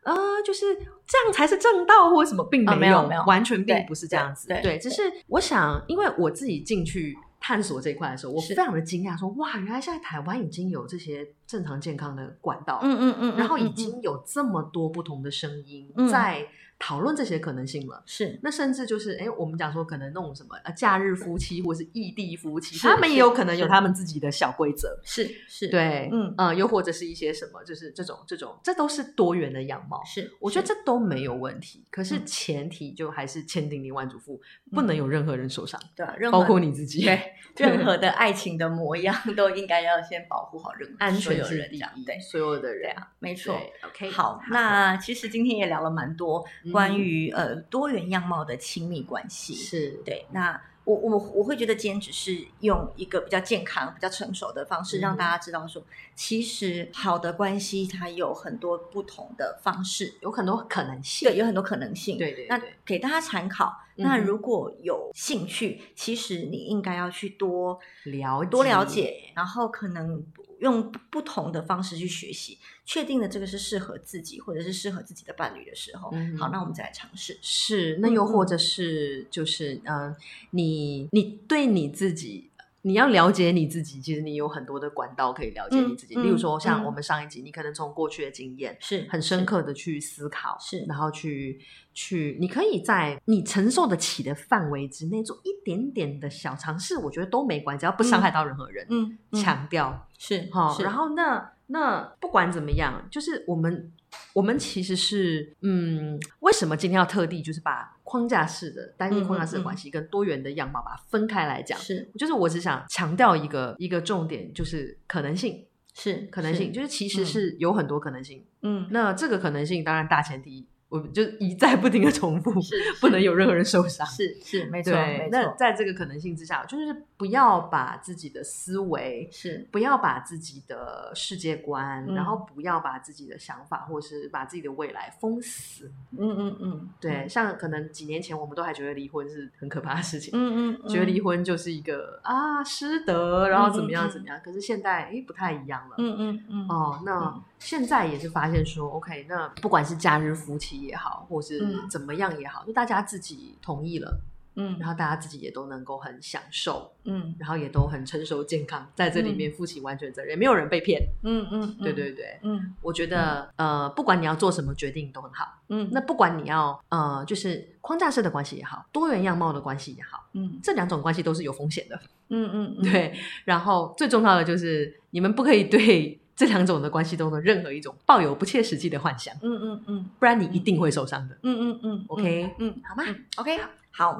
呃，就是这样才是正道，或者什么，并没有，没有，完全并不是这样子。对，只是我想，因为我自己进去探索这一块的时候，我非常的惊讶，说哇，原来现在台湾已经有这些正常健康的管道，嗯嗯嗯，然后已经有这么多不同的声音在。讨论这些可能性了，是。那甚至就是哎，我们讲说可能那种什么呃，假日夫妻或是异地夫妻，他们也有可能有他们自己的小规则，是是，对，嗯。呃，又或者是一些什么，就是这种这种，这都是多元的样貌，是，我觉得这都没有问题。可是前提就还是千叮咛万嘱咐，不能有任何人受伤，对，包括你自己，对，任何的爱情的模样都应该要先保护好人，安全是第一，对，所有的人，没错。OK，好，那其实今天也聊了蛮多关于呃。多元样貌的亲密关系是对。那我我我会觉得今天只是用一个比较健康、比较成熟的方式，让大家知道说，其实好的关系它有很多不同的方式，有很多可能性，对，有很多可能性。对对。那给大家参考。那如果有兴趣，其实你应该要去多了多了解，然后可能。用不同的方式去学习，确定了这个是适合自己，或者是适合自己的伴侣的时候，好，那我们再来尝试。是，那又或者是就是，嗯，你你对你自己。你要了解你自己，其实你有很多的管道可以了解你自己。例如说，像我们上一集，你可能从过去的经验是很深刻的去思考，是然后去去，你可以在你承受得起的范围之内做一点点的小尝试，我觉得都没关系，只要不伤害到任何人。嗯，强调是哈，然后那那不管怎么样，就是我们。我们其实是，嗯，为什么今天要特地就是把框架式的单一框架式的关系跟多元的样貌把它分开来讲？是，就是我只想强调一个一个重点，就是可能性是可能性，就是其实是有很多可能性。嗯，那这个可能性当然大前提。我就一再不停的重复，是不能有任何人受伤，是是没错，没错。那在这个可能性之下，就是不要把自己的思维，是不要把自己的世界观，然后不要把自己的想法，或是把自己的未来封死。嗯嗯嗯，对。像可能几年前，我们都还觉得离婚是很可怕的事情，嗯嗯，觉得离婚就是一个啊失德，然后怎么样怎么样。可是现在哎不太一样了，嗯嗯嗯。哦，那现在也是发现说，OK，那不管是假日夫妻。也好，或是怎么样也好，就大家自己同意了，嗯，然后大家自己也都能够很享受，嗯，然后也都很成熟健康，在这里面负起完全责任，没有人被骗，嗯嗯，对对对，嗯，我觉得呃，不管你要做什么决定都很好，嗯，那不管你要呃，就是框架式的关系也好，多元样貌的关系也好，嗯，这两种关系都是有风险的，嗯嗯，对，然后最重要的就是你们不可以对。这两种的关系中的任何一种抱有不切实际的幻想，嗯嗯嗯，不然你一定会受伤的。嗯嗯嗯，OK，嗯，好吗？OK，好，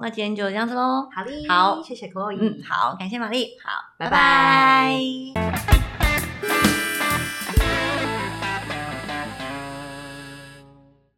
那今天就这样子喽。好好，谢谢 Chloe，好，感谢玛丽，好，拜。拜。